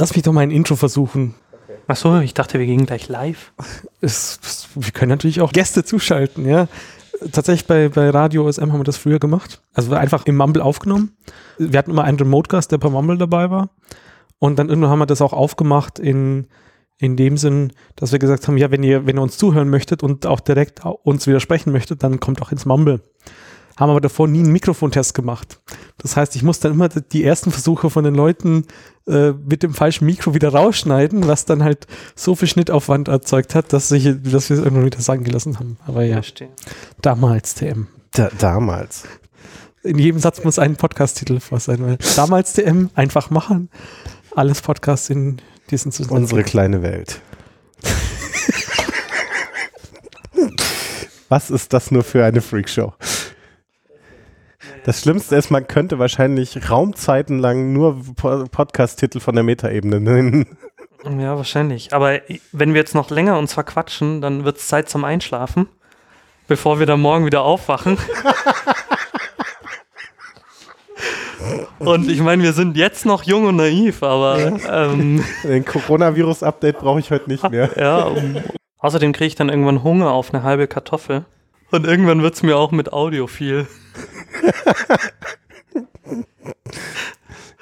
Lass mich doch mal ein Intro versuchen. Achso, ich dachte, wir gehen gleich live. Es, es, wir können natürlich auch Gäste zuschalten, ja. Tatsächlich bei, bei Radio OSM haben wir das früher gemacht. Also einfach im Mumble aufgenommen. Wir hatten immer einen Remote-Gast, der per Mumble dabei war. Und dann irgendwann haben wir das auch aufgemacht in, in dem Sinn, dass wir gesagt haben, ja, wenn ihr, wenn ihr uns zuhören möchtet und auch direkt uns widersprechen möchtet, dann kommt auch ins Mumble. Haben aber davor nie einen Mikrofontest gemacht. Das heißt, ich muss dann immer die ersten Versuche von den Leuten äh, mit dem falschen Mikro wieder rausschneiden, was dann halt so viel Schnittaufwand erzeugt hat, dass, ich, dass wir es irgendwann wieder sagen gelassen haben. Aber ja, Verstehe. damals TM. Da, damals. In jedem Satz muss ein Podcast-Titel vor sein, weil damals TM, einfach machen. Alles Podcasts in diesen Zusammenhang. Unsere kleine Welt. Was ist das nur für eine Freakshow? Das Schlimmste ist, man könnte wahrscheinlich raumzeitenlang nur Po- Podcast-Titel von der Metaebene nennen. Ja, wahrscheinlich. Aber wenn wir jetzt noch länger uns verquatschen, dann wird es Zeit zum Einschlafen, bevor wir dann morgen wieder aufwachen. Und ich meine, wir sind jetzt noch jung und naiv, aber ähm, Den Coronavirus-Update brauche ich heute nicht mehr. ja. Um, außerdem kriege ich dann irgendwann Hunger auf eine halbe Kartoffel. Und irgendwann wird es mir auch mit Audio viel.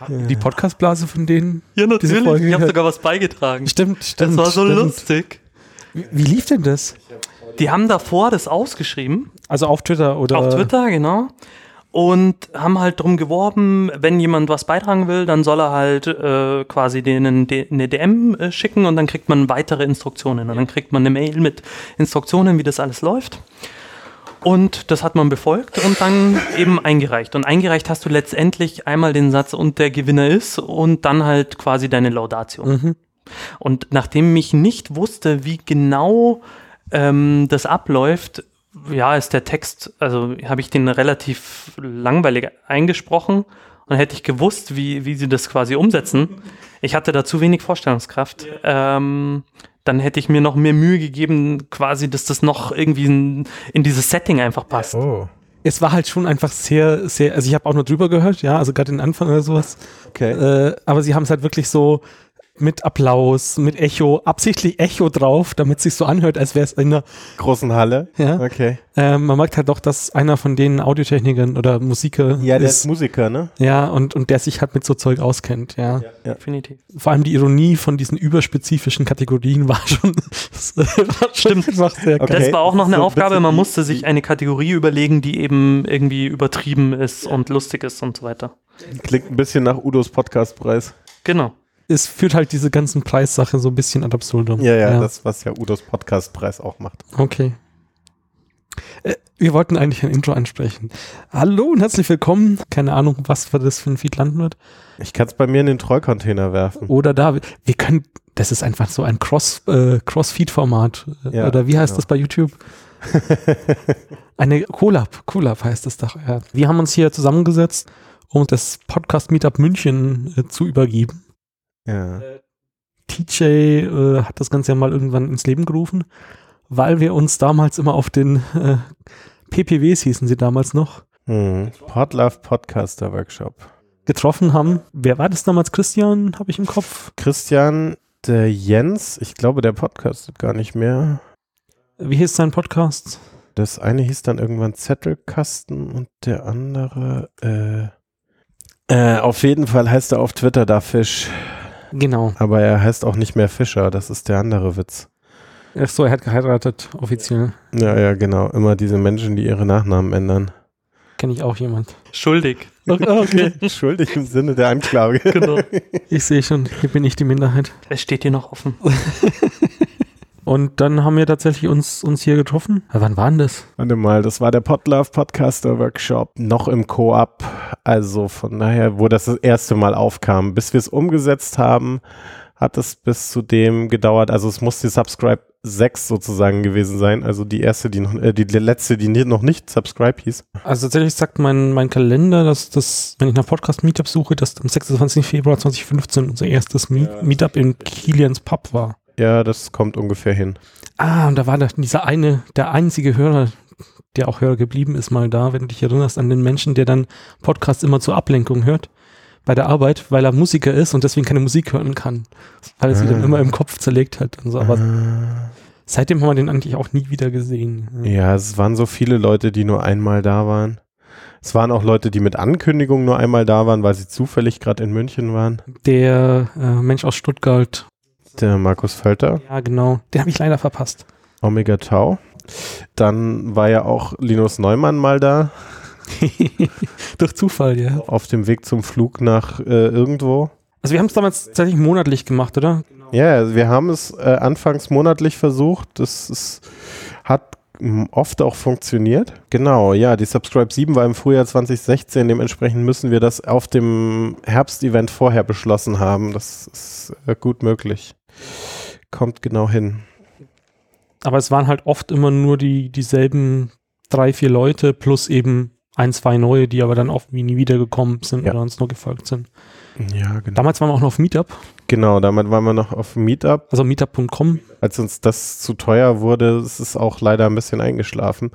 Die Podcastblase von denen. Ja, natürlich. Ich habe sogar was beigetragen. Stimmt, stimmt. Das war so stimmt. lustig. Wie, wie lief denn das? Die haben davor das ausgeschrieben. Also auf Twitter oder? Auf Twitter, genau. Und haben halt drum geworben, wenn jemand was beitragen will, dann soll er halt äh, quasi denen de eine DM äh, schicken und dann kriegt man weitere Instruktionen. Und dann kriegt man eine Mail mit Instruktionen, wie das alles läuft. Und das hat man befolgt und dann eben eingereicht. Und eingereicht hast du letztendlich einmal den Satz und der Gewinner ist und dann halt quasi deine Laudatio. Mhm. Und nachdem ich nicht wusste, wie genau ähm, das abläuft, ja, ist der Text, also habe ich den relativ langweilig eingesprochen und hätte ich gewusst, wie, wie sie das quasi umsetzen. Ich hatte da zu wenig Vorstellungskraft. Ähm, dann hätte ich mir noch mehr Mühe gegeben, quasi, dass das noch irgendwie in, in dieses Setting einfach passt. Oh. Es war halt schon einfach sehr, sehr, also ich habe auch nur drüber gehört, ja, also gerade den Anfang oder sowas. Okay. Äh, aber sie haben es halt wirklich so mit Applaus, mit Echo, absichtlich Echo drauf, damit es sich so anhört, als wäre es in einer, Großen Halle. ja. Okay. Ähm, man merkt halt doch, dass einer von den Audiotechnikern oder Musiker Ja, der ist ist. Musiker, ne? Ja, und, und der sich halt mit so Zeug auskennt, ja. Definitiv. Vor allem die Ironie von diesen überspezifischen Kategorien war schon, war schon einfach sehr Okay. Das war auch noch eine So Aufgabe. Man musste sich eine Kategorie überlegen, die eben irgendwie übertrieben ist und lustig ist und so weiter. Klingt ein bisschen nach Udos Podcastpreis. Genau. Es führt halt diese ganzen Preissache so ein bisschen ad absurdum. Ja, ja, das, was ja Udos Podcastpreis auch macht. Okay. Äh, wir wollten eigentlich ein Intro ansprechen. Hallo und herzlich willkommen. Keine Ahnung, was für das für ein Feed landen wird. Ich kann es bei mir in den Trollcontainer werfen. Oder da, wir können, das ist einfach so ein Cross, äh, Cross-Feed-Format. Ja, Oder wie heißt genau. das bei YouTube? Eine Collab, Collab heißt das doch. Ja. Wir haben uns hier zusammengesetzt, um das Podcast Meetup München äh, zu übergeben. Ja. TJ äh, hat das Ganze ja mal irgendwann ins Leben gerufen, weil wir uns damals immer auf den äh, PPWs hießen sie damals noch, Hm. Podlove Podcaster Workshop. getroffen haben. Wer war das damals? Christian, habe ich im Kopf. Christian, der Jens, ich glaube, der podcastet gar nicht mehr. Wie hieß sein Podcast? Das eine hieß dann irgendwann Zettelkasten und der andere, äh, äh, auf jeden Fall heißt er auf Twitter da Fisch, Genau. aber er heißt auch nicht mehr Fischer, das ist der andere Witz. Ach so, er hat geheiratet, offiziell. Ja, ja, genau, immer diese Menschen, die ihre Nachnamen ändern. Kenne ich auch jemand. Schuldig. Okay. Schuldig im Sinne der Anklage. Genau. Ich sehe schon, hier bin ich die Minderheit. Es steht hier noch offen. Und dann haben wir tatsächlich uns, uns hier getroffen. Ja, wann war denn das? Warte mal, das war der Podlove Podcaster Workshop, noch im Koop. Also von daher, wo das das erste Mal aufkam. Bis wir es umgesetzt haben, hat es bis zu dem gedauert. Also es muss die Subscribe 6 sozusagen gewesen sein. Also die erste, die noch, äh, die letzte, die noch nicht Subscribe hieß. Also tatsächlich sagt mein, mein Kalender, dass das, wenn ich nach Podcast Meetup suche, dass am 26. Februar 2015 unser erstes Meet Meetup in Kilians Pub war. Ja, das kommt ungefähr hin. Ah, und da war dieser eine, der einzige Hörer, der auch Hörer geblieben ist, mal da, wenn du dich erinnerst an den Menschen, der dann Podcast immer zur Ablenkung hört. bei der Arbeit, weil er Musiker ist und deswegen keine Musik hören kann. Weil er sich dann Ah. immer im Kopf zerlegt hat und so. Aber Ah. seitdem haben wir den eigentlich auch nie wieder gesehen. Ja, es waren so viele Leute, die nur einmal da waren. Es waren auch Leute, die mit Ankündigung nur einmal da waren, weil sie zufällig gerade in München waren. Der äh, Mensch aus Stuttgart, Der Markus Völter, ja genau, den habe ich leider verpasst. Omega Tau. Dann war ja auch Linus Neumann mal da, Durch Zufall, ja. auf dem Weg zum Flug nach äh, irgendwo. Also wir haben es damals tatsächlich monatlich gemacht, oder? Ja, also wir haben es äh, anfangs monatlich versucht. Das ist, hat oft auch funktioniert. Genau, ja, die Subscribe 7 war im Frühjahr 2016. Dementsprechend müssen wir das auf dem Herbstevent vorher beschlossen haben. Das ist äh, gut möglich. Kommt genau hin. Aber es waren halt oft immer nur die dieselben drei, vier Leute plus eben ein, zwei neue, die aber dann oft nie wiedergekommen sind Ja. oder uns nur gefolgt sind. Ja, genau. Damals waren wir auch noch auf Meetup, Genau, damit waren wir noch auf Meetup. also meetup.com. Als uns das zu teuer wurde, ist es auch leider ein bisschen eingeschlafen.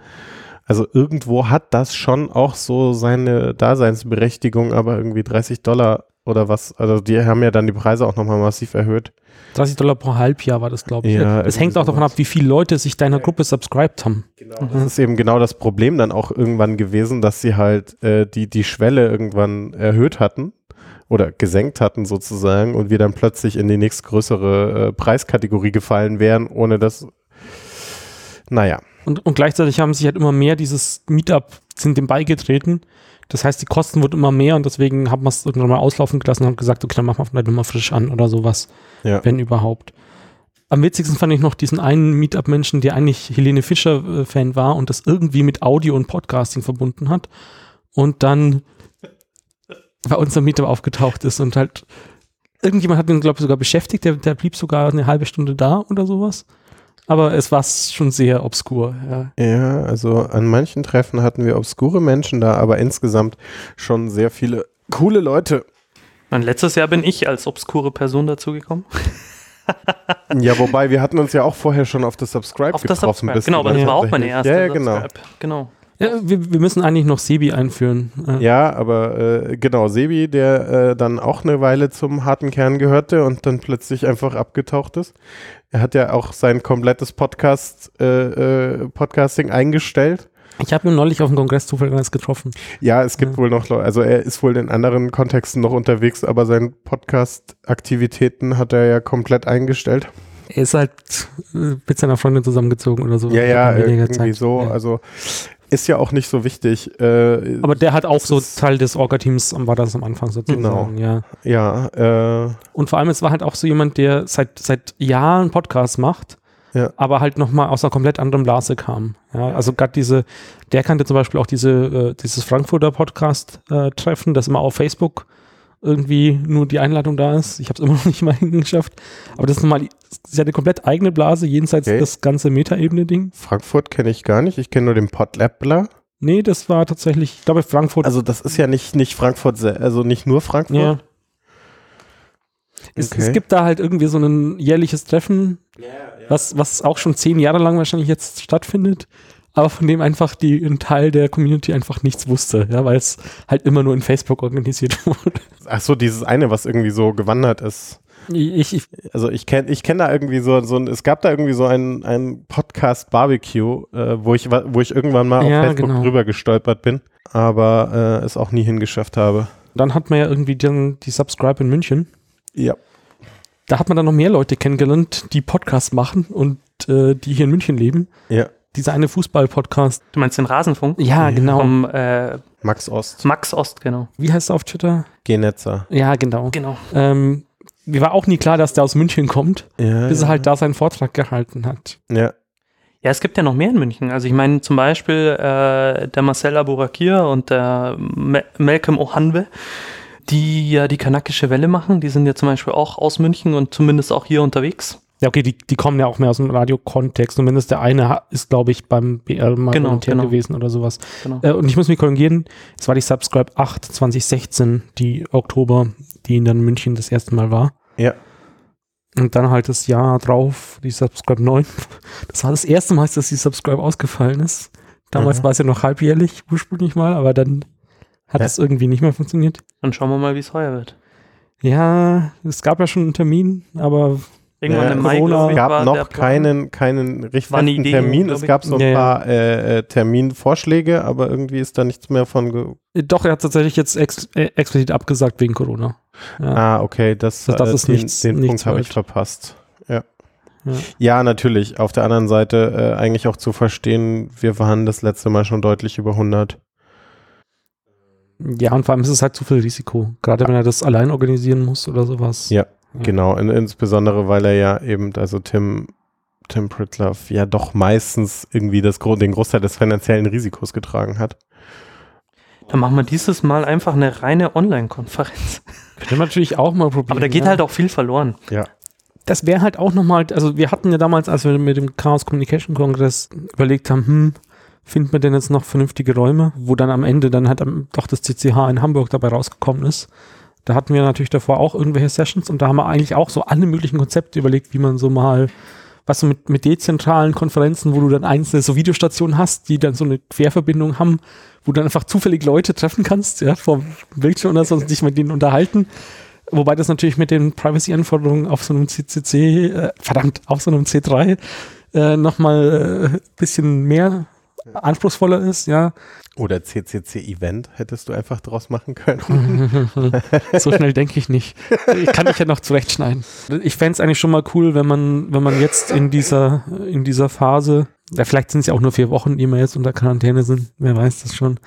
Also irgendwo hat das schon auch so seine Daseinsberechtigung, aber irgendwie 30 Dollar oder was. Also die haben ja dann die Preise auch nochmal massiv erhöht. 30 Dollar pro Halbjahr war das, glaube ich. Ja, es irgendwie hängt auch davon ab, wie viele Leute sich deiner Gruppe subscribed haben. Das ist eben genau das Problem dann auch irgendwann gewesen, dass sie halt äh, die, die Schwelle irgendwann erhöht hatten oder gesenkt hatten sozusagen und wir dann plötzlich in die nächstgrößere äh, Preiskategorie gefallen wären, ohne dass, naja. Und, und gleichzeitig haben sich halt immer mehr dieses Meetup sind dem beigetreten. Das heißt, die Kosten wurden immer mehr und deswegen haben wir es irgendwann mal auslaufen gelassen und haben gesagt, okay, dann machen wir vielleicht nochmal frisch an oder sowas, Ja. wenn überhaupt. Am witzigsten fand ich noch diesen einen Meetup-Menschen, der eigentlich Helene Fischer-Fan war und das irgendwie mit Audio und Podcasting verbunden hat und dann bei unserem Meetup aufgetaucht ist und halt irgendjemand hat ihn, glaube ich, sogar beschäftigt, der, der blieb sogar eine halbe Stunde da oder sowas. Aber es war schon sehr obskur, ja. Ja, also an manchen Treffen hatten wir obskure Menschen da, aber insgesamt schon sehr viele coole Leute. Und letztes Jahr bin ich als obskure Person dazugekommen. Ja, wobei wir hatten uns ja auch vorher schon auf das Subscribe Auf das getroffen. Subscribe. bist Genau, aber das war auch meine erste Ja, ja, genau. Subscribe. Genau. Ja, wir, wir müssen eigentlich noch Sebi einführen. Ja, aber äh, genau, Sebi, der äh, dann auch eine Weile zum harten Kern gehörte und dann plötzlich einfach abgetaucht ist. Er hat ja auch sein komplettes Podcast, äh, äh, Podcasting eingestellt. Ich habe ihn neulich auf dem Kongress zufällig getroffen. Ja, es gibt Ja. wohl noch Leute, also er ist wohl in anderen Kontexten noch unterwegs, aber seine Podcast-Aktivitäten hat er ja komplett eingestellt. Er ist halt äh, mit seiner Freundin zusammengezogen oder so. Ja, ja, irgendwie Zeit. so. Ja. Also ist ja auch nicht so wichtig. Äh, Aber der hat auch so Teil des Orga-Teams, war das am Anfang sozusagen. Genau. Ja. ja, äh, Und vor allem, es war halt auch so jemand, der seit, seit Jahren Podcasts macht, Ja. aber halt nochmal aus einer komplett anderen Blase kam. Ja, also gerade diese, der kannte zum Beispiel auch diese, äh, dieses Frankfurter Podcast-Treffen, das immer auf Facebook irgendwie nur die Einladung da ist. Ich habe es immer noch nicht mal hingeschafft. Aber das ist nochmal, sie hat eine komplett eigene Blase, jenseits Okay. das ganze Meta-Ebene-Ding. Frankfurt kenne ich gar nicht. Ich kenne nur den Podlabbler. Nee, das war tatsächlich, ich glaube, Frankfurt. Also das ist ja nicht, nicht Frankfurt, also nicht nur Frankfurt. ja. Es, Okay. es gibt da halt irgendwie so ein jährliches Treffen, was, was auch schon zehn Jahre lang wahrscheinlich jetzt stattfindet, aber von dem einfach die, ein Teil der Community einfach nichts wusste, ja, weil es halt immer nur in Facebook organisiert wurde. Ach so, dieses eine, was irgendwie so gewandert ist. Ich, ich, Also ich kenne ich kenn da irgendwie so, so ein, es gab da irgendwie so ein, ein Podcast Barbecue, äh, wo, ich, wo ich irgendwann mal Ja, auf Facebook genau. drüber gestolpert bin, aber äh, es auch nie hingeschafft habe. dann hat man ja irgendwie dann die Subscribe in München. Ja. Da hat man dann noch mehr Leute kennengelernt, die Podcasts machen und äh, die hier in München leben. Ja. Dieser eine Fußball-Podcast. Du meinst den Rasenfunk? Ja, genau. Vom äh, Max Ost, Max Ost, genau. Wie heißt er auf Twitter? Genetzer. Ja, genau. Genau. Ähm, mir war auch nie klar, dass der aus München kommt, Ja, bis er halt da seinen Vortrag gehalten hat. Ja. Ja, es gibt ja noch mehr in München. Also ich meine zum Beispiel äh, der Marcel Aburakir und der Me Malcolm Ohanwe, die ja die kanakische Welle machen. Die sind ja zum Beispiel auch aus München und zumindest auch hier unterwegs. Ja, okay, die, die kommen ja auch mehr aus dem Radiokontext. Zumindest der eine ist, glaube ich, beim BR mal Genau, kommentiert genau. gewesen oder sowas. Genau. Äh, und ich muss mich korrigieren, es war die Subscribe 8 2016, die Oktober, die in dann München das erste Mal war. Ja. Und dann halt das Jahr drauf, die Subscribe 9. Das war das erste Mal, dass die Subscribe ausgefallen ist. Damals Mhm. war es ja noch halbjährlich, ursprünglich mal, aber dann hat Ja. das irgendwie nicht mehr funktioniert. Dann schauen wir mal, wie es heuer wird. Ja, es gab ja schon einen Termin, aber Irgendwann Ja, im Mai, Corona ich, gab noch keinen, keinen richtig War eine festen Idee, Termin. Es gab so ein Ja, paar äh, äh, Terminvorschläge, aber irgendwie ist da nichts mehr von. Ge doch, er hat tatsächlich jetzt ex äh, explizit abgesagt wegen Corona. Ja. ah, okay, das, Das- das äh, ist den, nichts- den nichts Punkt habe ich verpasst. Ja. Ja. ja, natürlich. Auf der anderen Seite äh, eigentlich auch zu verstehen, wir waren das letzte Mal schon deutlich über 100. ja, und vor allem ist es halt zu viel Risiko. Gerade wenn er das allein organisieren muss oder sowas. Ja. Genau, in, insbesondere weil er ja eben, also Tim, Tim Pritlove ja doch meistens irgendwie das, den Großteil des finanziellen Risikos getragen hat. Dann machen wir dieses Mal einfach eine reine Online-Konferenz. Könnte man natürlich auch mal probieren. Aber da geht ja. halt auch viel verloren. das wäre halt auch nochmal, also wir hatten ja damals, als wir mit dem Chaos Communication Congress überlegt haben, hm, finden wir denn jetzt noch vernünftige Räume, wo dann am Ende dann halt doch das CCH in Hamburg dabei rausgekommen ist. Da hatten wir natürlich davor auch irgendwelche Sessions und da haben wir eigentlich auch so alle möglichen Konzepte überlegt, wie man so mal, was so mit, mit dezentralen Konferenzen, wo du dann einzelne so Videostationen hast, die dann so eine Querverbindung haben, wo du dann einfach zufällig Leute treffen kannst, ja, vor Bildschirm oder so und dich mit denen unterhalten. Wobei das natürlich mit den Privacy-Anforderungen auf so einem CCC, äh, verdammt, auf so einem C3 äh, nochmal ein äh, bisschen mehr anspruchsvoller ist, ja. Oder CCC-Event hättest du einfach draus machen können. so schnell denke ich nicht. Ich kann dich ja noch zurechtschneiden. Ich fände es eigentlich schon mal cool, wenn man, wenn man jetzt in dieser, in dieser Phase, ja, vielleicht sind es ja auch nur vier Wochen, die wir jetzt unter Quarantäne sind, wer weiß das schon.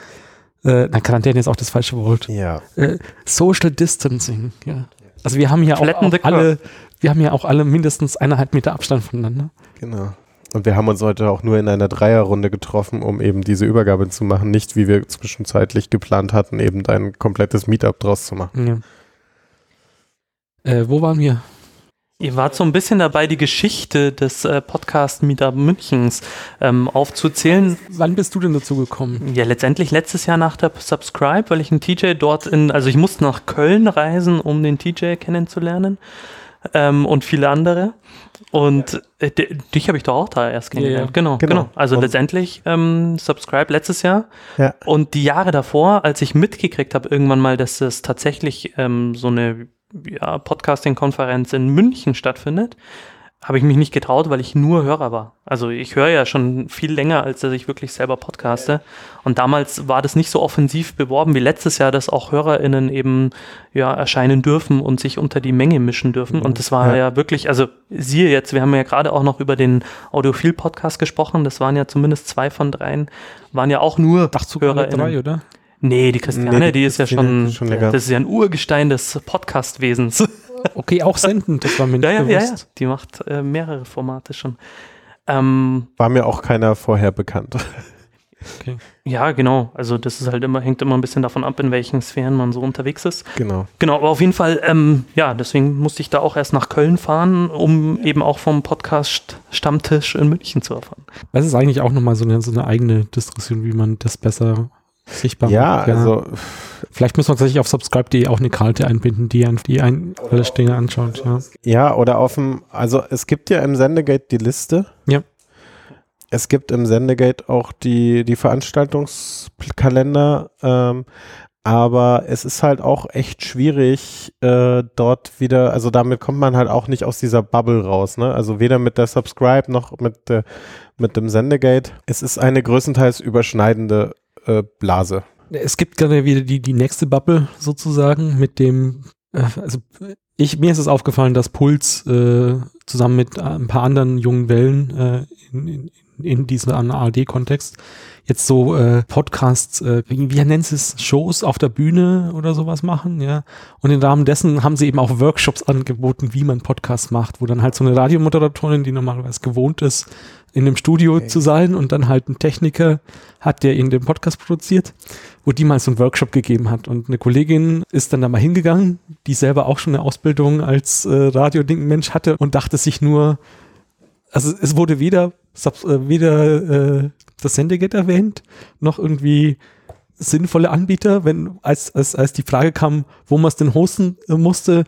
Äh, na, Quarantäne ist auch das falsche Wort. Ja. Äh, Social Distancing, ja. Also wir haben ja auch, auch alle, wir haben ja auch alle mindestens eineinhalb Meter Abstand voneinander. Genau. Und wir haben uns heute auch nur in einer Dreierrunde getroffen, um eben diese Übergabe zu machen. Nicht, wie wir zwischenzeitlich geplant hatten, eben ein komplettes Meetup draus zu machen. Ja. Äh, wo waren wir? Ihr wart so ein bisschen dabei, die Geschichte des äh, Podcast Meetup Münchens ähm, aufzuzählen. Wann bist du denn dazu gekommen? Ja, letztendlich letztes Jahr nach der Subscribe, weil ich einen TJ dort in, also ich musste nach Köln reisen, um den TJ kennenzulernen ähm, und viele andere. Und äh, di- dich habe ich doch auch da erst kennengelernt. ja. Genau, Genau. genau, Also Und- letztendlich ähm, Subscribe letztes Jahr. Ja. Und die Jahre davor, als ich mitgekriegt habe, irgendwann mal, dass es tatsächlich ähm, so eine ja, Podcasting-Konferenz in München stattfindet, habe ich mich nicht getraut, weil ich nur Hörer war. Also ich höre ja schon viel länger, als dass ich wirklich selber podcaste. Und damals war das nicht so offensiv beworben wie letztes Jahr, dass auch HörerInnen eben ja erscheinen dürfen und sich unter die Menge mischen dürfen. Und das war Ja. ja, wirklich, also siehe jetzt, wir haben ja gerade auch noch über den Audiophil-Podcast gesprochen. Das waren ja zumindest zwei von dreien, waren ja auch nur alle HörerInnen. drei, oder? Nee, die Christiane, Nee, die die ist ja schon, ist schon das ist ja ein Urgestein des Podcast-Wesens. Okay, auch senden, das war mir nicht ja, ja, ja, ja, bewusst. die macht äh, mehrere Formate schon. Ähm, War mir auch keiner vorher bekannt. ja, genau. Also das ist halt immer, hängt immer ein bisschen davon ab, in welchen Sphären man so unterwegs ist. genau. Genau, aber auf jeden Fall, ähm, ja, deswegen musste ich da auch erst nach Köln fahren, um eben auch vom Podcast Stammtisch in München zu erfahren. Das ist eigentlich auch nochmal so eine, so eine eigene Diskussion, wie man das besser sichtbar Ja, macht. also Vielleicht müssen wir tatsächlich auf subscribe.de auch eine Karte einbinden, die, ein, die ein, alle Dinge anschaut. Ja. Ja, oder auf dem, also es gibt ja im Sendegate die Liste. Ja. Es gibt im Sendegate auch die, die Veranstaltungskalender, ähm, aber es ist halt auch echt schwierig, äh, dort wieder, also damit kommt man halt auch nicht aus dieser Bubble raus, ne? Also weder mit der Subscribe noch mit, der, mit dem Sendegate. Es ist eine größtenteils überschneidende äh, Blase. Es gibt gerade wieder die, die nächste Bubble sozusagen mit dem, äh, also ich, mir ist es aufgefallen, dass Puls äh, zusammen mit äh, ein paar anderen jungen Wellen äh, in, in, in diesem ARD-Kontext jetzt so äh, Podcasts, äh, wie, wie nennt es, Shows auf der Bühne oder sowas machen, ja. Und im Rahmen dessen haben sie eben auch Workshops angeboten, wie man Podcasts macht, wo dann halt so eine Radiomoderatorin, die normalerweise gewohnt ist, in dem Studio zu sein und dann halt ein Techniker hat, der irgendeinen Podcast produziert, wo die mal so einen Workshop gegeben hat. Und eine Kollegin ist dann da mal hingegangen, die selber auch schon eine Ausbildung als äh, Radio-Ding-Mensch hatte und dachte sich nur, also es wurde weder, äh, weder äh, das Sendegate erwähnt, noch irgendwie sinnvolle Anbieter, wenn als, als, als die Frage kam, wo man es denn hosten äh, musste,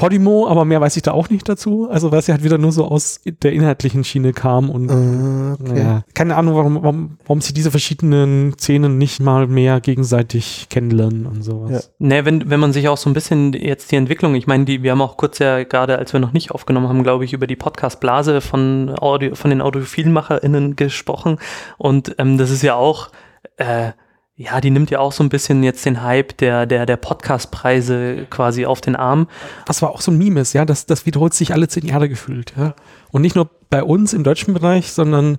Podimo, aber mehr weiß ich da auch nicht dazu. Also weil sie halt wieder nur so aus der inhaltlichen Schiene kam und Ah, ja, keine Ahnung, warum, warum, warum sie diese verschiedenen Szenen nicht mal mehr gegenseitig kennenlernen und sowas. Ja. Ne, wenn, wenn man sich auch so ein bisschen jetzt die Entwicklung, ich meine, die, wir haben auch kurz ja gerade, als wir noch nicht aufgenommen haben, glaube ich, über die Podcast-Blase von, Audio, von den AudiophilmacherInnen gesprochen. Und ähm, das ist ja auch, äh, ja, die nimmt ja auch so ein bisschen jetzt den Hype der, der, der Podcast-Preise quasi auf den Arm. Was war auch so ein Meme ist, ja, das, das wiederholt sich alle zehn Jahre gefühlt, ja. Und nicht nur bei uns im deutschen Bereich, sondern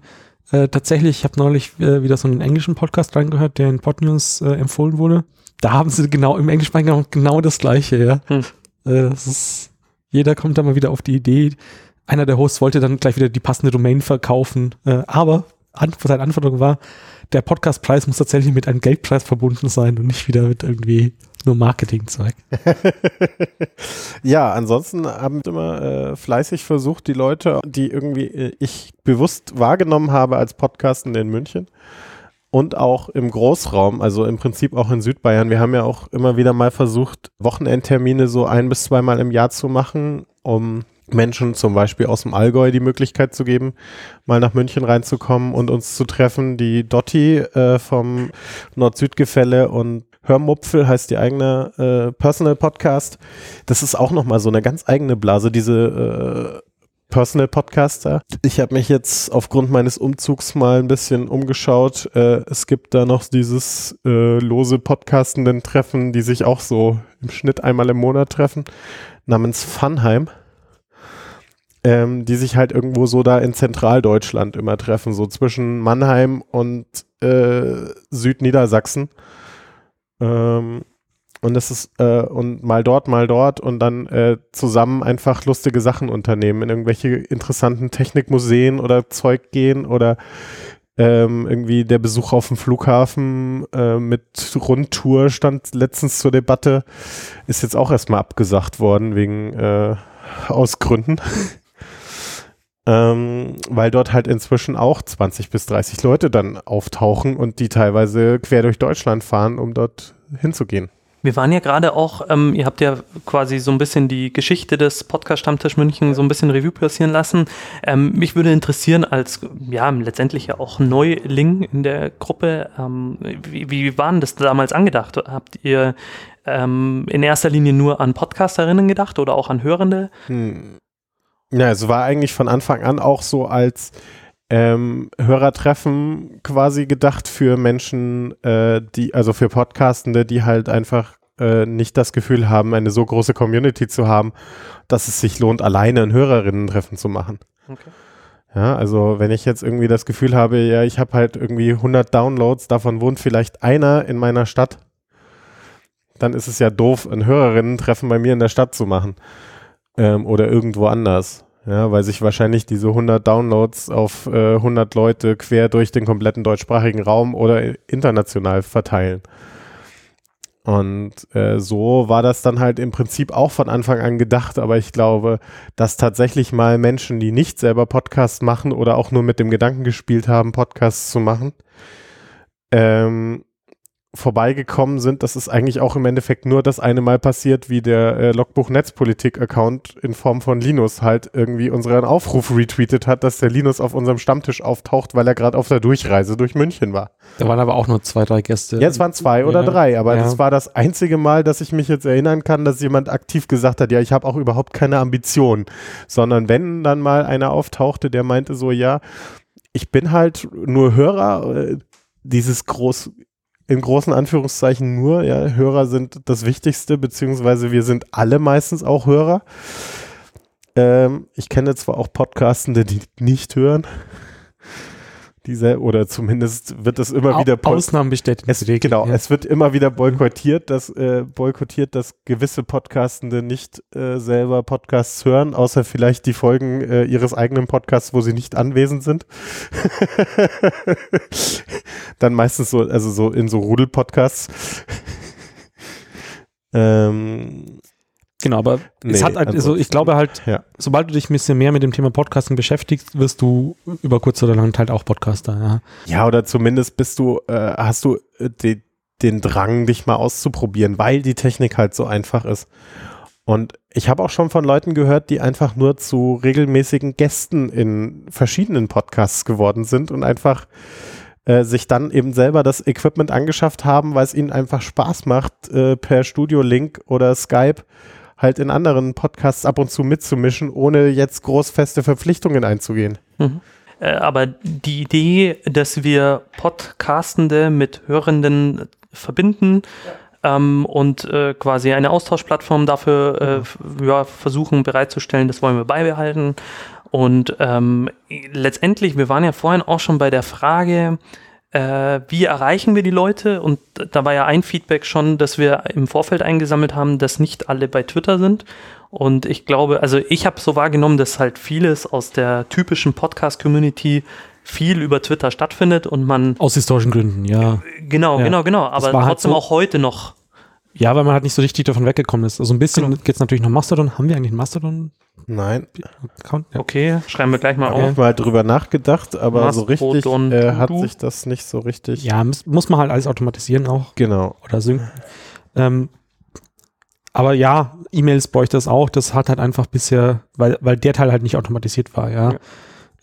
äh, tatsächlich, ich habe neulich äh, wieder so einen englischen Podcast reingehört, der in Podnews äh, empfohlen wurde. Da haben sie genau im Englischsprachigen Raum genau das gleiche, ja. Hm. Äh, das ist, jeder kommt da mal wieder auf die Idee. Einer der Hosts wollte dann gleich wieder die passende Domain verkaufen, äh, aber an, seine Anforderung war, der Podcastpreis muss tatsächlich mit einem Geldpreis verbunden sein und nicht wieder mit irgendwie nur Marketingzeug. Ja, ansonsten haben wir immer äh, fleißig versucht, die Leute, die irgendwie äh, ich bewusst wahrgenommen habe als Podcasten in München und auch im Großraum, also im Prinzip auch in Südbayern. Wir haben ja auch immer wieder mal versucht, Wochenendtermine so ein bis zweimal im Jahr zu machen, um Menschen zum Beispiel aus dem Allgäu die Möglichkeit zu geben, mal nach München reinzukommen und uns zu treffen. Die Dotti äh, vom Nord-Süd-Gefälle und Hörmupfel heißt die eigene äh, Personal Podcast. Das ist auch nochmal so eine ganz eigene Blase, diese äh, Personal Podcaster. Ich habe mich jetzt aufgrund meines Umzugs mal ein bisschen umgeschaut. Äh, es gibt da noch dieses äh, lose podcastenden Treffen, die sich auch so im Schnitt einmal im Monat treffen, namens Funheim. Ähm, die sich halt irgendwo so da in Zentraldeutschland immer treffen, so zwischen Mannheim und äh, Südniedersachsen. Ähm, und das ist, äh, und mal dort, mal dort und dann äh, zusammen einfach lustige Sachen unternehmen, in irgendwelche interessanten Technikmuseen oder Zeug gehen oder ähm, irgendwie der Besuch auf dem Flughafen äh, mit Rundtour stand letztens zur Debatte, ist jetzt auch erstmal abgesagt worden wegen äh, Ausgründen. Ähm, weil dort halt inzwischen auch 20 bis 30 Leute dann auftauchen und die teilweise quer durch Deutschland fahren, um dort hinzugehen. Wir waren ja gerade auch, ähm, ihr habt ja quasi so ein bisschen die Geschichte des Podcast Stammtisch München so ein bisschen Revue passieren lassen. Ähm, mich würde interessieren, als ja letztendlich ja auch Neuling in der Gruppe, ähm, wie, wie war denn das damals angedacht? Habt ihr ähm, in erster Linie nur an Podcasterinnen gedacht oder auch an Hörende? Hm. Ja, es war eigentlich von Anfang an auch so als ähm, Hörertreffen quasi gedacht für Menschen, äh, die, also für Podcastende, die halt einfach äh, nicht das Gefühl haben, eine so große Community zu haben, dass es sich lohnt, alleine ein Hörerinnen-Treffen zu machen. Okay. Ja, also wenn ich jetzt irgendwie das Gefühl habe, ja, ich habe halt irgendwie 100 Downloads, davon wohnt vielleicht einer in meiner Stadt, dann ist es ja doof, ein Hörerinnen-Treffen bei mir in der Stadt zu machen ähm, oder irgendwo anders. Ja, weil sich wahrscheinlich diese 100 Downloads auf äh, 100 Leute quer durch den kompletten deutschsprachigen Raum oder international verteilen. Und äh, so war das dann halt im Prinzip auch von Anfang an gedacht, aber ich glaube, dass tatsächlich mal Menschen, die nicht selber Podcasts machen oder auch nur mit dem Gedanken gespielt haben, Podcasts zu machen, ähm, vorbeigekommen sind, das ist eigentlich auch im Endeffekt nur das eine Mal passiert, wie der äh, Logbuch Netzpolitik Account in Form von Linus halt irgendwie unseren Aufruf retweetet hat, dass der Linus auf unserem Stammtisch auftaucht, weil er gerade auf der Durchreise durch München war. Da waren aber auch nur zwei, drei Gäste. Jetzt waren zwei oder Ja. drei, aber Ja. das war das einzige Mal, dass ich mich jetzt erinnern kann, dass jemand aktiv gesagt hat, ja, ich habe auch überhaupt keine Ambition, sondern wenn dann mal einer auftauchte, der meinte so, ja, ich bin halt nur Hörer, äh, dieses groß in großen Anführungszeichen nur, ja, Hörer sind das Wichtigste, beziehungsweise wir sind alle meistens auch Hörer. Ähm, ich kenne zwar auch Podcastende, die nicht hören. Diese, oder zumindest wird es immer Au- wieder Ausnahmen bestätigen. es, genau, ja. es wird immer wieder boykottiert, dass äh, boykottiert, dass gewisse Podcastende nicht äh, selber Podcasts hören, außer vielleicht die Folgen äh, ihres eigenen Podcasts, wo sie nicht anwesend sind. Dann meistens so, also so in so Rudel-Podcasts. ähm, Genau, aber es Nee, hat halt, also ich glaube halt, ja. sobald du dich ein bisschen mehr mit dem Thema Podcasting beschäftigst, wirst du über kurz oder lang halt auch Podcaster, ja. Ja, oder zumindest bist du, äh, hast du äh, de, den Drang, dich mal auszuprobieren, weil die Technik halt so einfach ist. Und ich habe auch schon von Leuten gehört, die einfach nur zu regelmäßigen Gästen in verschiedenen Podcasts geworden sind und einfach äh, sich dann eben selber das Equipment angeschafft haben, weil es ihnen einfach Spaß macht, äh, per Studio-Link oder Skype halt in anderen Podcasts ab und zu mitzumischen, ohne jetzt großfeste Verpflichtungen einzugehen. Mhm. Äh, aber die Idee, dass wir Podcastende mit Hörenden verbinden ja. ähm, und äh, quasi eine Austauschplattform dafür äh, ja, versuchen bereitzustellen, das wollen wir beibehalten. Und ähm, letztendlich, wir waren ja vorhin auch schon bei der Frage, äh, wie erreichen wir die Leute? Und da war ja ein Feedback schon, dass wir im Vorfeld eingesammelt haben, dass nicht alle bei Twitter sind. Und ich glaube, also ich habe so wahrgenommen, dass halt vieles aus der typischen Podcast-Community viel über Twitter stattfindet und man. Aus historischen Gründen, ja. Genau, ja. genau, genau. Aber halt trotzdem halt so, auch heute noch. Ja, weil man halt nicht so richtig davon weggekommen ist. Also ein bisschen genau. geht es natürlich noch Mastodon. Haben wir eigentlich einen Mastodon? Nein. Account? Ja. Okay, schreiben wir gleich mal auf. Ich mal drüber nachgedacht, aber Mastodon, so richtig äh, hat sich das nicht so richtig. Ja, muss, muss man halt alles automatisieren auch. Genau. Oder synken. Ähm, aber ja, E-Mails bräuchte das auch. Das hat halt einfach bisher, weil, weil der Teil halt nicht automatisiert war, ja.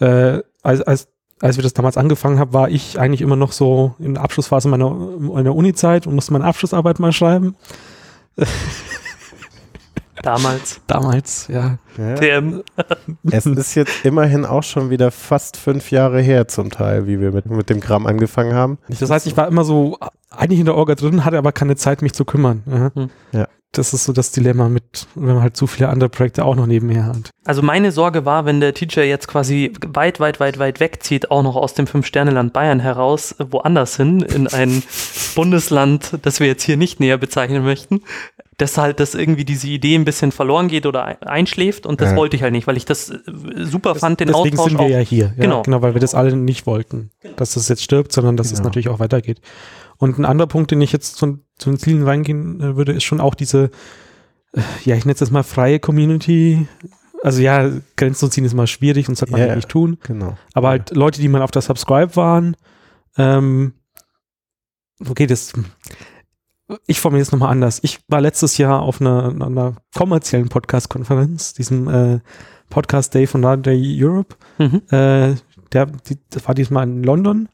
ja. Äh, als, als, als wir das damals angefangen haben, war ich eigentlich immer noch so in der Abschlussphase meiner, meiner Uni-Zeit und musste meine Abschlussarbeit mal schreiben. Damals. Damals, ja. ja. TM. es ist jetzt immerhin auch schon wieder fast fünf Jahre her zum Teil, wie wir mit, mit dem Kram angefangen haben. Das heißt, ich war immer so eigentlich in der Orga drin, hatte aber keine Zeit, mich zu kümmern. Ja. Hm. ja das ist so das Dilemma mit, wenn man halt so viele andere Projekte auch noch nebenher hat. Also meine Sorge war, wenn der Teacher jetzt quasi weit, weit, weit, weit wegzieht, auch noch aus dem Fünf-Sterne-Land Bayern heraus, woanders hin, in ein Bundesland, das wir jetzt hier nicht näher bezeichnen möchten, dass halt das irgendwie diese Idee ein bisschen verloren geht oder einschläft und das ja. wollte ich halt nicht, weil ich das äh, super das, fand, den deswegen Austausch sind wir auch, ja hier. Ja, genau. genau, weil wir das alle nicht wollten, dass das jetzt stirbt, sondern dass genau. es natürlich auch weitergeht. Und ein anderer Punkt, den ich jetzt zu, zu den Zielen reingehen äh, würde, ist schon auch diese, äh, ja, ich nenne es jetzt mal freie Community. Also ja, Grenzen zu ziehen ist mal schwierig und das sollte man yeah, nicht tun. Genau. Aber halt Leute, die mal auf der Subscribe waren, ähm, okay, das, ich formuliere es nochmal anders. Ich war letztes Jahr auf einer, einer kommerziellen Podcast-Konferenz, diesem äh, Podcast Day von Radio Europe. Mhm. Äh, der, die, das war diesmal in London.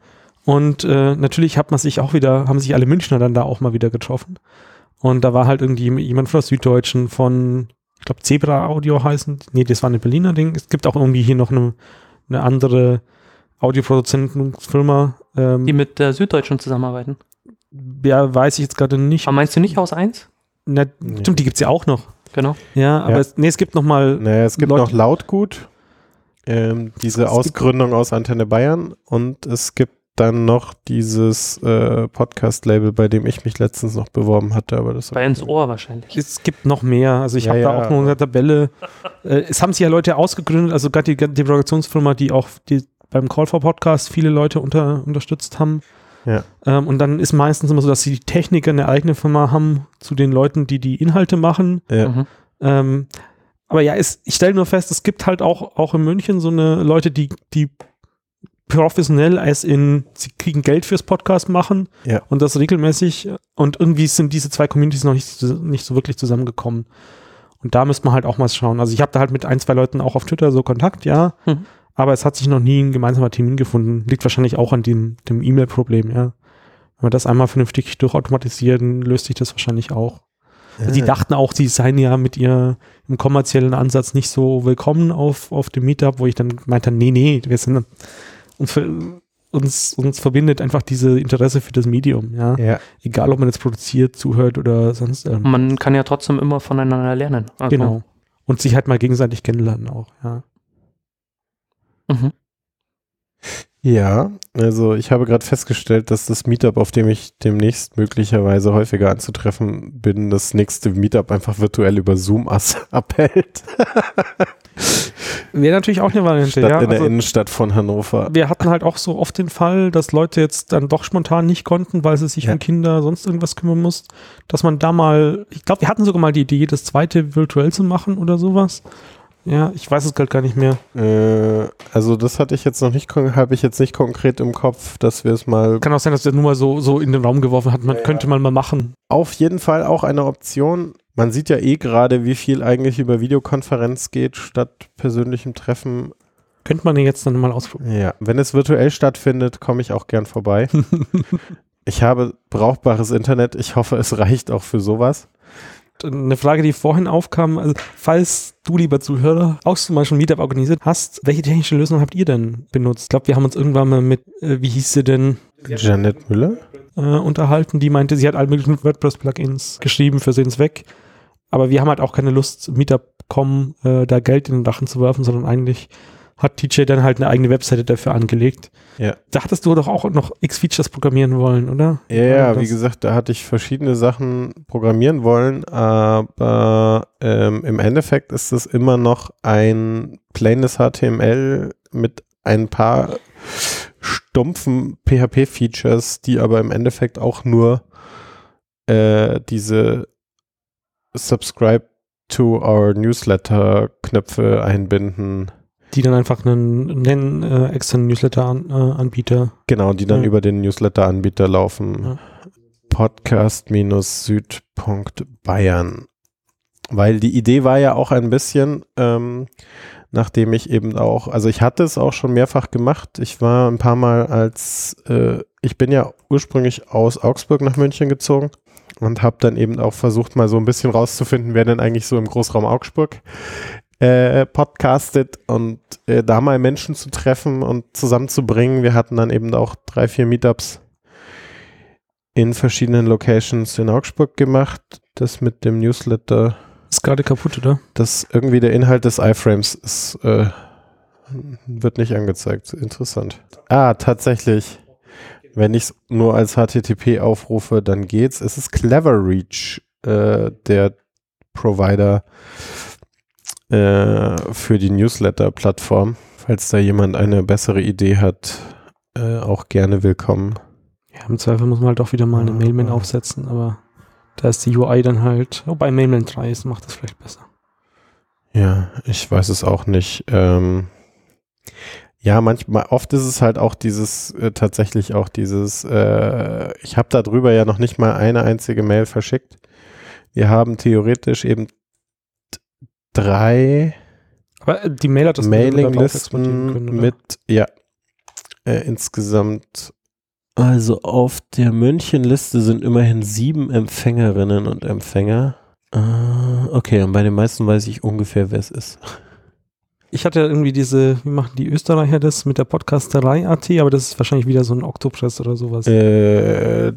Und äh, natürlich hat man sich auch wieder, haben sich alle Münchner dann da auch mal wieder getroffen. Und da war halt irgendwie jemand von der Süddeutschen, von, ich glaube, Zebra Audio heißen. Nee, das war eine Berliner Ding. Es gibt auch irgendwie hier noch eine, eine andere Audioproduzentenfirma. Ähm, die mit der Süddeutschen zusammenarbeiten. Ja, weiß ich jetzt gerade nicht. Aber meinst du nicht Haus 1? Na, nee. Stimmt, die gibt es ja auch noch. Genau. Ja, aber ja. Es, nee, es gibt noch mal. Naja, es gibt Leute, noch Lautgut. Ähm, diese Ausgründung aus Antenne Bayern und es gibt dann noch dieses äh, Podcast-Label, bei dem ich mich letztens noch beworben hatte, aber das bei ins Ohr wahrscheinlich. Es gibt noch mehr. Also ich ja, habe ja, da auch noch eine Tabelle. äh, es haben sich ja Leute ausgegründet, also gerade die, die Produktionsfirma, die auch die beim Call for Podcast viele Leute unter, unterstützt haben. Ja. Ähm, und dann ist meistens immer so, dass die Techniker eine eigene Firma haben zu den Leuten, die die Inhalte machen. Ja. Mhm. Ähm, aber ja, es, ich stelle nur fest, es gibt halt auch, auch in München so eine Leute, die, die professionell als in, sie kriegen Geld fürs Podcast machen ja. und das regelmäßig und irgendwie sind diese zwei Communities noch nicht, nicht so wirklich zusammengekommen. Und da müsste man halt auch mal schauen. Also ich habe da halt mit ein, zwei Leuten auch auf Twitter so Kontakt, ja, mhm. Aber es hat sich noch nie ein gemeinsamer Termin gefunden. Liegt wahrscheinlich auch an dem, dem E-Mail-Problem, ja. Wenn wir das einmal vernünftig durchautomatisieren, löst sich das wahrscheinlich auch. Ja. Die dachten auch, sie seien ja mit ihrem kommerziellen Ansatz nicht so willkommen auf, auf dem Meetup, wo ich dann meinte, nee, nee, wir sind uns, uns, uns verbindet einfach diese Interesse für das Medium, ja? ja. Egal, ob man jetzt produziert, zuhört oder sonst. Ähm. Man kann ja trotzdem immer voneinander lernen. Also. Genau. Und sich halt mal gegenseitig kennenlernen auch, ja. Mhm. Ja, also ich habe gerade festgestellt, dass das Meetup, auf dem ich demnächst möglicherweise häufiger anzutreffen bin, das nächste Meetup einfach virtuell über Zoom abhält. Wäre natürlich auch eine Variante, Statt ja. in der also, Innenstadt von Hannover. Wir hatten halt auch so oft den Fall, dass Leute jetzt dann doch spontan nicht konnten, weil sie sich ja. um Kinder sonst irgendwas kümmern mussten, dass man da mal, ich glaube, wir hatten sogar mal die Idee, das zweite virtuell zu machen oder sowas. Ja, ich weiß es gerade gar nicht mehr. Äh, also das hatte ich jetzt noch nicht, habe ich jetzt nicht konkret im Kopf, dass wir es mal. Kann auch sein, dass der nur mal so, so in den Raum geworfen hat. Man Ja, könnte man mal machen. Auf jeden Fall auch eine Option. Man sieht ja eh gerade, wie viel eigentlich über Videokonferenz geht statt persönlichem Treffen. Könnte man den jetzt dann mal ausprobieren. Ja, wenn es virtuell stattfindet, komme ich auch gern vorbei. ich habe brauchbares Internet. Ich hoffe, es reicht auch für sowas. Eine Frage, die vorhin aufkam, also falls du, lieber Zuhörer, auch schon mal schon Meetup organisiert hast, welche technische Lösung habt ihr denn benutzt? Ich glaube, wir haben uns irgendwann mal mit, äh, wie hieß sie denn, Janet Müller? äh, unterhalten. Die meinte, sie hat alle möglichen WordPress-Plugins geschrieben für den Zweck. Aber wir haben halt auch keine Lust, Meetup.com äh, da Geld in den Rachen zu werfen, sondern eigentlich hat TJ dann halt eine eigene Webseite dafür angelegt. Ja. Da hattest du doch auch noch X-Features programmieren wollen, oder? Ja, ja, wie gesagt, da hatte ich verschiedene Sachen programmieren wollen, aber ähm, im Endeffekt ist es immer noch ein plaines HTML mit ein paar stumpfen PHP-Features, die aber im Endeffekt auch nur äh, diese Subscribe to our Newsletter-Knöpfe einbinden. Die dann einfach einen, einen äh, externen Newsletter-Anbieter. Genau, die dann Ja. über den Newsletter-Anbieter laufen. Ja. Podcast-süd.bayern. Weil die Idee war ja auch ein bisschen, ähm, nachdem ich eben auch, also ich hatte es auch schon mehrfach gemacht. Ich war ein paar Mal als, äh, ich bin ja ursprünglich aus Augsburg nach München gezogen und habe dann eben auch versucht, mal so ein bisschen rauszufinden, wer denn eigentlich so im Großraum Augsburg äh, podcastet und äh, da mal Menschen zu treffen und zusammenzubringen. Wir hatten dann eben auch drei, vier Meetups in verschiedenen Locations in Augsburg gemacht. Das mit dem Newsletter, Ist gerade kaputt, oder? das irgendwie der Inhalt des iFrames ist, äh, wird nicht angezeigt. Interessant. Ah, tatsächlich. Wenn ich es nur als HTTP aufrufe, dann geht's. Es ist CleverReach, äh, der Provider äh, für die Newsletter-Plattform. Falls da jemand eine bessere Idee hat, äh, auch gerne willkommen. Ja, im Zweifel muss man halt auch wieder mal eine Ah. Mailman aufsetzen, aber da ist die UI dann halt, wobei Mailman 3 ist, macht das vielleicht besser. Ja, ich weiß es auch nicht. Ähm, ja, manchmal, oft ist es halt auch dieses, äh, tatsächlich auch dieses, äh, ich habe darüber ja noch nicht mal eine einzige Mail verschickt. Wir haben theoretisch eben drei Aber äh, die Mailadresse würde man darauf exportieren Mailinglisten mit, ja, äh, insgesamt. Also auf der München-Liste sind immerhin sieben Empfängerinnen und Empfänger. Äh, okay, und bei den meisten weiß ich ungefähr, wer es ist. Ich hatte ja irgendwie diese, wie machen die Österreicher das mit der Podcasterei.at, aber das ist wahrscheinlich wieder so ein Octopress oder sowas. Äh,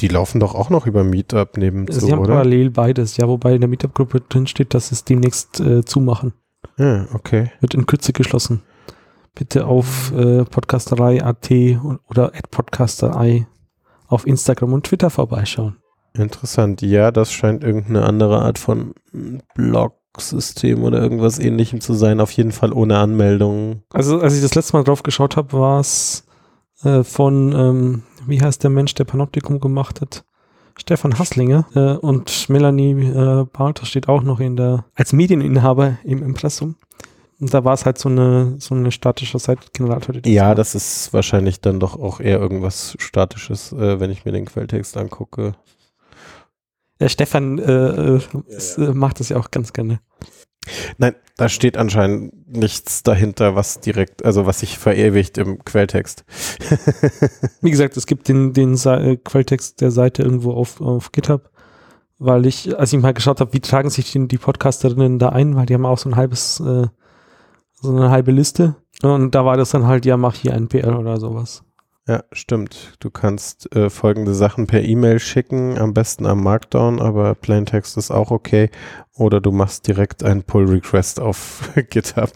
die laufen doch auch noch über Meetup nebenzu, Sie haben oder? parallel beides, ja, wobei in der Meetup-Gruppe drin steht, dass es demnächst äh, zumachen. Ja, okay. Wird in Kürze geschlossen. Bitte auf äh, podcasterei.at oder at podcasterei auf Instagram und Twitter vorbeischauen. Interessant. Ja, das scheint irgendeine andere Art von Blog-System oder irgendwas ähnlichem zu sein. Auf jeden Fall ohne Anmeldung. Also, als ich das letzte Mal drauf geschaut habe, war es äh, von, ähm, wie heißt der Mensch, der Panoptikum gemacht hat? Stefan Hasslinger äh, und Melanie äh, Balter steht auch noch in der, als Medieninhaber im Impressum. Und da war es halt so eine, so eine statische Seitengenerator. Ja, das ist wahrscheinlich dann doch auch eher irgendwas Statisches, äh, wenn ich mir den Quelltext angucke. Ja, Stefan äh, äh, ist, äh, macht das ja auch ganz gerne. Nein, da steht anscheinend nichts dahinter, was direkt, also was sich verewigt im Quelltext. Wie gesagt, es gibt den, den äh, Quelltext der Seite irgendwo auf, auf GitHub, weil ich, als ich mal geschaut habe, wie tragen sich denn die Podcasterinnen da ein, weil die haben auch so ein halbes, äh, so eine halbe Liste. Und da war das dann halt, ja, mach hier ein PR oder sowas. Ja, stimmt. Du kannst äh, folgende Sachen per E-Mail schicken, am besten am Markdown, aber Plaintext ist auch okay. Oder du machst direkt einen Pull-Request auf GitHub.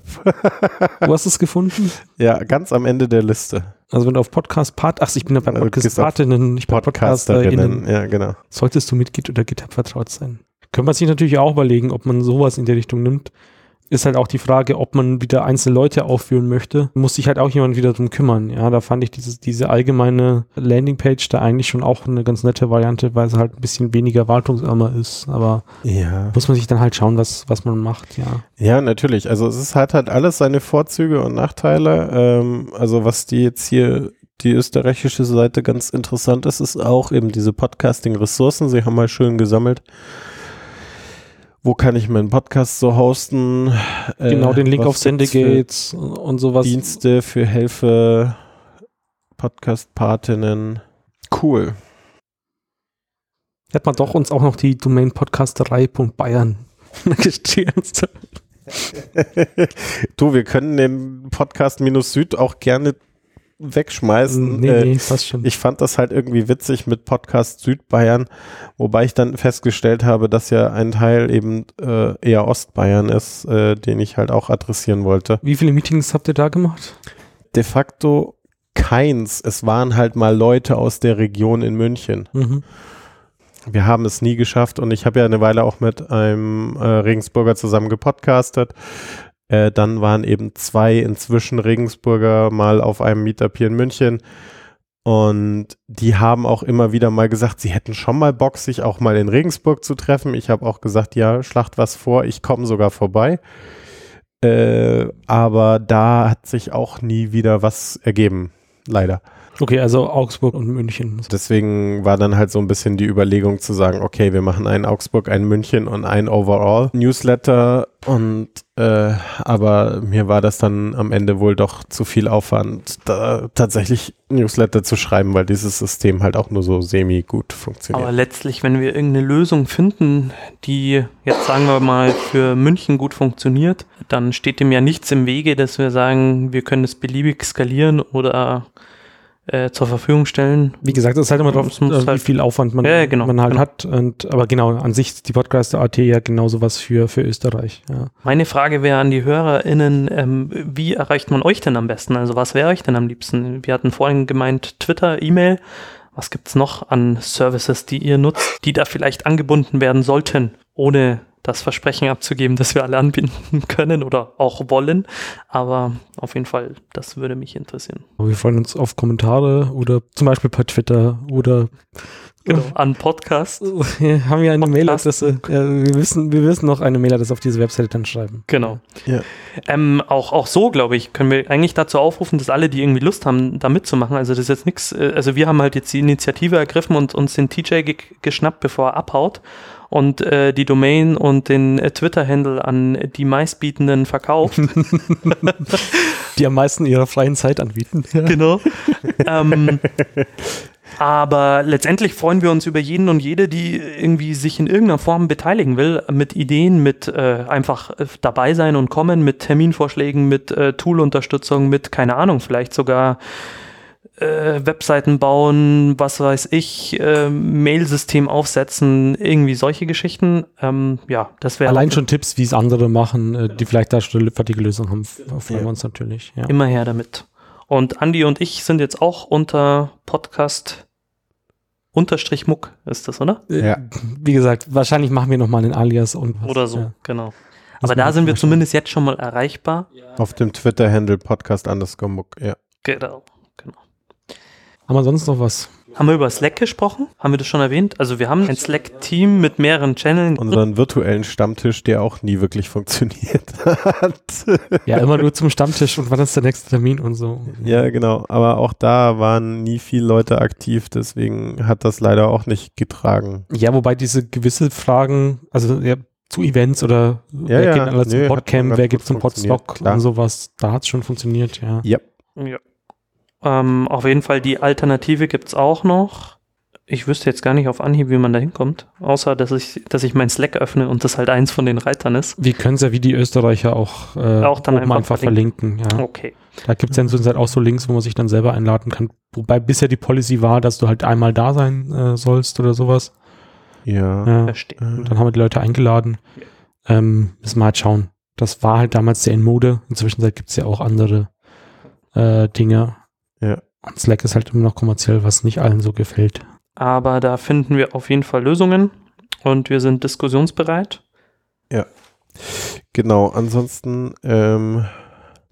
Wo hast du es gefunden? ja, ganz am Ende der Liste. Also wenn du auf Podcast Part, ach, ich bin ja bei Also Podcast Partinnen, bei Podcasterinnen. Podcasterinnen. Ja, genau. Solltest du mit Git oder GitHub vertraut sein. Könnte man sich natürlich auch überlegen, ob man sowas in der Richtung nimmt. Ist halt auch die Frage, ob man wieder einzelne Leute aufführen möchte. Muss sich halt auch jemand wieder drum kümmern. Ja, da fand ich dieses, diese allgemeine Landingpage da eigentlich schon auch eine ganz nette Variante, weil es halt ein bisschen weniger wartungsarmer ist. Aber Ja. muss man sich dann halt schauen, was, was man macht, ja. Ja, natürlich. Also es ist halt halt alles seine Vorzüge und Nachteile. Ähm, also was die jetzt hier die österreichische Seite ganz interessant ist, ist auch eben diese Podcasting-Ressourcen. Sie haben mal schön gesammelt. Wo kann ich meinen Podcast so hosten? Äh, Genau, den Link was auf Sendegates und sowas. Dienste für Hilfe, Podcast-Patinnen. Cool. Hätte man doch uns auch noch die Domain podcasterei.bayern gestellt. du, wir können den Podcast Minus Süd auch gerne wegschmeißen. Nee, Äh, nee, passt schon. Ich fand das halt irgendwie witzig mit Podcast Südbayern, wobei ich dann festgestellt habe, dass ja ein Teil eben äh, eher Ostbayern ist, äh, den ich halt auch adressieren wollte. Wie viele Meetings habt ihr da gemacht? De facto keins. Es waren halt mal Leute aus der Region in München. Mhm. Wir haben es nie geschafft und ich habe ja eine Weile auch mit einem äh, Regensburger zusammen gepodcastet. Äh, dann waren eben zwei inzwischen Regensburger mal auf einem Meetup hier in München und die haben auch immer wieder mal gesagt, sie hätten schon mal Bock, sich auch mal in Regensburg zu treffen. Ich habe auch gesagt, ja, schlacht was vor, ich komme sogar vorbei. Äh, aber da hat sich auch nie wieder was ergeben, leider. Okay, also Augsburg und München. Deswegen war dann halt so ein bisschen die Überlegung zu sagen, okay, wir machen einen Augsburg, einen München und einen Overall Newsletter und äh, aber mir war das dann am Ende wohl doch zu viel Aufwand, da tatsächlich Newsletter zu schreiben, weil dieses System halt auch nur so semi gut funktioniert. Aber letztlich, wenn wir irgendeine Lösung finden, die jetzt sagen wir mal für München gut funktioniert, dann steht dem ja nichts im Wege, dass wir sagen, wir können es beliebig skalieren oder äh, zur Verfügung stellen. Wie gesagt, es ist halt immer drauf, Es äh, wie halt- viel Aufwand man, Ja, genau, man halt genau. hat. Und, aber genau, an sich die Podcaster.at ja genauso was für, für Österreich. Ja. Meine Frage wäre an die HörerInnen, ähm, wie erreicht man euch denn am besten? Also was wäre euch denn am liebsten? Wir hatten vorhin gemeint Twitter, E-Mail. Was gibt's noch an Services, die ihr nutzt, die da vielleicht angebunden werden sollten, ohne das Versprechen abzugeben, dass wir alle anbinden können oder auch wollen? Aber auf jeden Fall, das würde mich interessieren. Wir freuen uns auf Kommentare oder zum Beispiel per Twitter oder Genau. An Podcast. wir haben ja eine Mailadresse. Ja, wir, wissen, wir wissen noch eine Mailadresse auf diese Webseite dann schreiben. Genau. Ja. Ähm, auch, auch so, glaube ich, können wir eigentlich dazu aufrufen, dass alle, die irgendwie Lust haben, da mitzumachen. Also das ist jetzt nichts, äh, also wir haben halt jetzt die Initiative ergriffen und uns den TJ ge geschnappt, bevor er abhaut und äh, die Domain und den äh, Twitter-Handle an die meistbietenden verkauft. Die am meisten ihrer freien Zeit anbieten. Ja. genau. ähm, aber letztendlich freuen wir uns über jeden und jede, die irgendwie sich in irgendeiner Form beteiligen will, mit Ideen, mit äh, einfach äh, dabei sein und kommen, mit Terminvorschlägen, mit äh, Toolunterstützung, mit, keine Ahnung, vielleicht sogar äh, Webseiten bauen, was weiß ich, äh, Mailsystem aufsetzen, irgendwie solche Geschichten. Ähm, ja, das wäre Allein schon Tipps, wie es andere machen, äh, die vielleicht da schon eine fertige Lösung haben, freuen wir uns natürlich. Ja. immer her damit. Und Andi und ich sind jetzt auch unter Podcast unterstrich Muck, ist das, oder? Ja. Wie gesagt, wahrscheinlich machen wir nochmal einen Alias und was. Oder so, Ja. genau. Muss Aber da sind wir zumindest jetzt schon mal erreichbar. Auf dem Twitter-Handle Podcast underscore Muck, ja. Genau. Haben wir sonst noch was? Haben wir über Slack gesprochen? Haben wir das schon erwähnt? Also wir haben ein Slack-Team mit mehreren Channeln. Unseren virtuellen Stammtisch, der auch nie wirklich funktioniert hat. Ja, immer nur zum Stammtisch und wann ist der nächste Termin und so. Ja, genau. Aber auch da waren nie viele Leute aktiv, deswegen hat das leider auch nicht getragen. Ja, wobei diese gewisse Fragen, also ja, zu Events oder wer ja. geht alle zum Podcamp, wer geht zum Podstock und sowas, da hat es schon funktioniert, ja. Ja. Ja. Ähm, auf jeden Fall die Alternative gibt's auch noch. Ich wüsste jetzt gar nicht auf Anhieb, wie man da hinkommt. Außer, dass ich, dass ich mein Slack öffne und das halt eins von den Reitern ist. Wir können es ja wie die Österreicher auch, äh, Auch dann oben einfach verlinken. ja. Okay. Da gibt es ja inzwischen halt auch so Links, wo man sich dann selber einladen kann. Wobei bisher die Policy war, dass du halt einmal da sein äh, sollst oder sowas. Ja. Ja. Verstehe. Und dann haben wir die Leute eingeladen. Ähm, müssen wir halt schauen. Das war halt damals sehr in Mode. Inzwischen gibt es ja auch andere äh, Dinge. Ja. Und Slack ist halt immer noch kommerziell, was nicht allen so gefällt. Aber da finden wir auf jeden Fall Lösungen und wir sind diskussionsbereit. Genau, ansonsten ähm,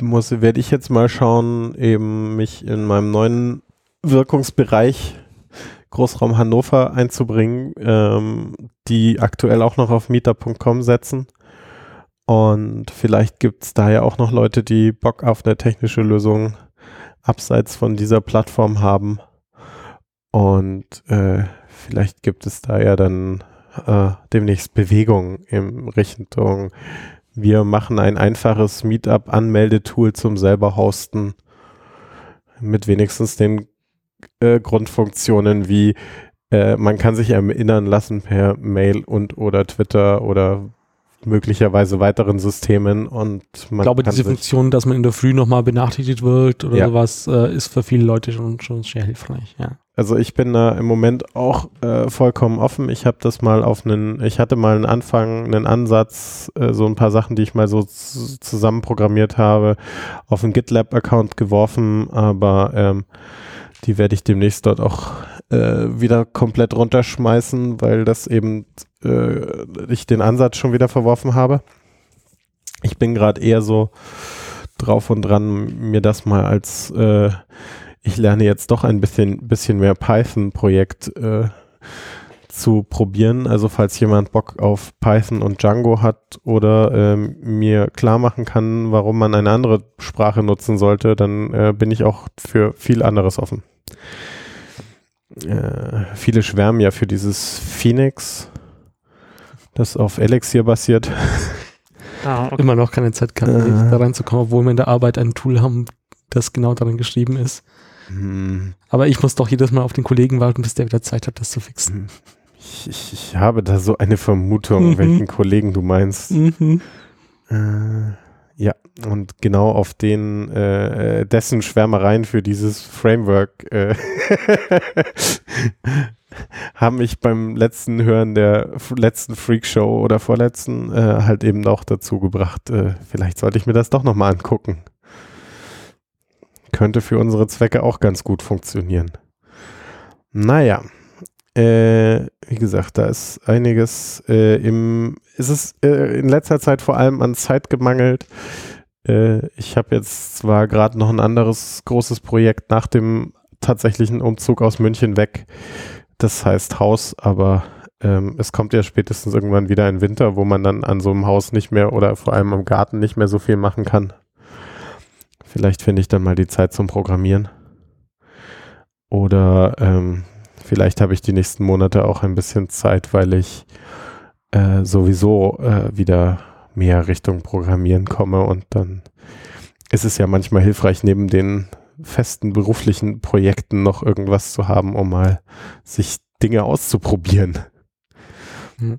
muss, werde ich jetzt mal schauen, eben mich in meinem neuen Wirkungsbereich Großraum Hannover einzubringen, ähm, die aktuell auch noch auf meetup.com setzen. Und vielleicht gibt es da ja auch noch Leute, die Bock auf eine technische Lösung abseits von dieser Plattform haben. Und äh, vielleicht gibt es da ja dann äh, demnächst Bewegung in Richtung, wir machen ein einfaches Meetup-Anmeldetool zum selber hosten mit wenigstens den äh, Grundfunktionen wie äh, man kann sich erinnern lassen per Mail und oder Twitter oder möglicherweise weiteren Systemen und man Ich glaube, diese Funktion, dass man in der Früh nochmal benachrichtigt wird oder ja. sowas, äh, ist für viele Leute schon, schon sehr hilfreich, ja. Also ich bin da im Moment auch äh, vollkommen offen. Ich habe das mal auf einen, ich hatte mal einen Anfang, einen Ansatz, äh, so ein paar Sachen, die ich mal so zusammen programmiert habe, auf einen GitLab-Account geworfen, aber ähm, die werde ich demnächst dort auch äh, wieder komplett runterschmeißen, weil das eben äh, ich den Ansatz schon wieder verworfen habe. Ich bin gerade eher so drauf und dran, mir das mal als äh, ich lerne jetzt doch ein bisschen, bisschen mehr Python-Projekt äh, zu probieren. Also falls jemand Bock auf Python und Django hat oder ähm, mir klar machen kann, warum man eine andere Sprache nutzen sollte, dann äh, bin ich auch für viel anderes offen. Äh, viele schwärmen ja für dieses Phoenix, das auf Elixir basiert. Ah, okay. Immer noch keine Zeit kann, äh, da reinzukommen, obwohl wir in der Arbeit ein Tool haben, das genau darin geschrieben ist. Hm. Aber ich muss doch jedes Mal auf den Kollegen warten, bis der wieder Zeit hat, das zu fixen. Ich, ich, ich habe da so eine Vermutung, mhm. welchen Kollegen du meinst. Mhm. Äh, ja, und genau auf den äh, dessen Schwärmereien für dieses Framework äh, haben mich beim letzten Hören der letzten Freakshow oder vorletzten äh, halt eben auch dazu gebracht, äh, vielleicht sollte ich mir das doch nochmal angucken. Könnte für unsere Zwecke auch ganz gut funktionieren. Naja, äh, wie gesagt, da ist einiges äh, im, ist es äh, in letzter Zeit vor allem an Zeit gemangelt. Äh, ich habe jetzt zwar gerade noch ein anderes großes Projekt nach dem tatsächlichen Umzug aus München weg. Das heißt Haus, aber ähm, es kommt ja spätestens irgendwann wieder ein Winter, wo man dann an so einem Haus nicht mehr oder vor allem am Garten nicht mehr so viel machen kann. Vielleicht finde ich dann mal die Zeit zum Programmieren. Oder ähm, vielleicht habe ich die nächsten Monate auch ein bisschen Zeit, weil ich äh, sowieso äh, wieder mehr Richtung Programmieren komme und dann ist es ja manchmal hilfreich, neben den festen beruflichen Projekten noch irgendwas zu haben, um mal sich Dinge auszuprobieren. Hm.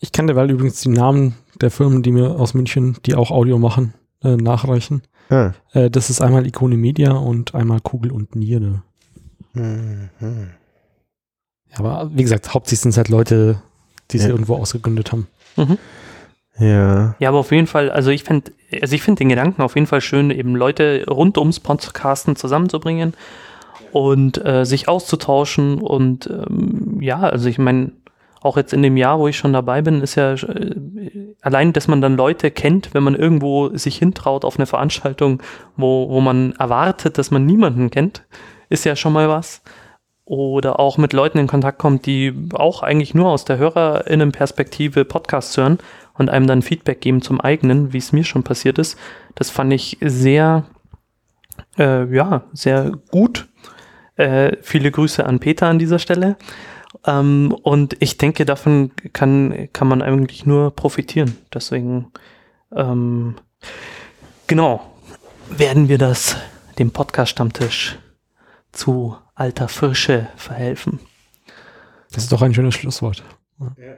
Ich kann derweil übrigens die Namen der Firmen, die mir aus München, die auch Audio machen, äh, nachreichen. Ah. Äh, das ist einmal Ikone Media und einmal Kugel und Niere. Mhm. Ja, aber wie gesagt, hauptsächlich sind es halt Leute, die sie irgendwo ausgegründet haben. Mhm. Ja. Ja, aber auf jeden Fall, also ich finde, also ich finde den Gedanken auf jeden Fall schön, eben Leute rund ums Podcasten zusammenzubringen und äh, sich auszutauschen und ähm, ja, also ich meine, auch jetzt in dem Jahr, wo ich schon dabei bin, ist ja äh, allein, dass man dann Leute kennt, wenn man irgendwo sich hintraut auf eine Veranstaltung, wo, wo man erwartet, dass man niemanden kennt, ist ja schon mal was. Oder auch mit Leuten in Kontakt kommt, die auch eigentlich nur aus der HörerInnenperspektive Podcasts hören und einem dann Feedback geben zum eigenen, wie es mir schon passiert ist. Das fand ich sehr, äh, ja, sehr gut. Äh, viele Grüße an Peter an dieser Stelle. Ähm, und ich denke, davon kann, kann man eigentlich nur profitieren. Deswegen, ähm, genau, werden wir das dem Podcast-Stammtisch zu alter Frische verhelfen. Das ist doch ein schönes Schlusswort. Ja.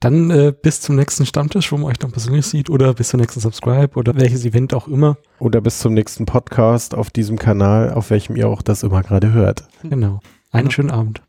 Dann äh, bis zum nächsten Stammtisch, wo man euch dann persönlich sieht, oder bis zum nächsten Subscribe oder welches Event auch immer. Oder bis zum nächsten Podcast auf diesem Kanal, auf welchem ihr auch das immer gerade hört. Genau. Einen genau. schönen Abend.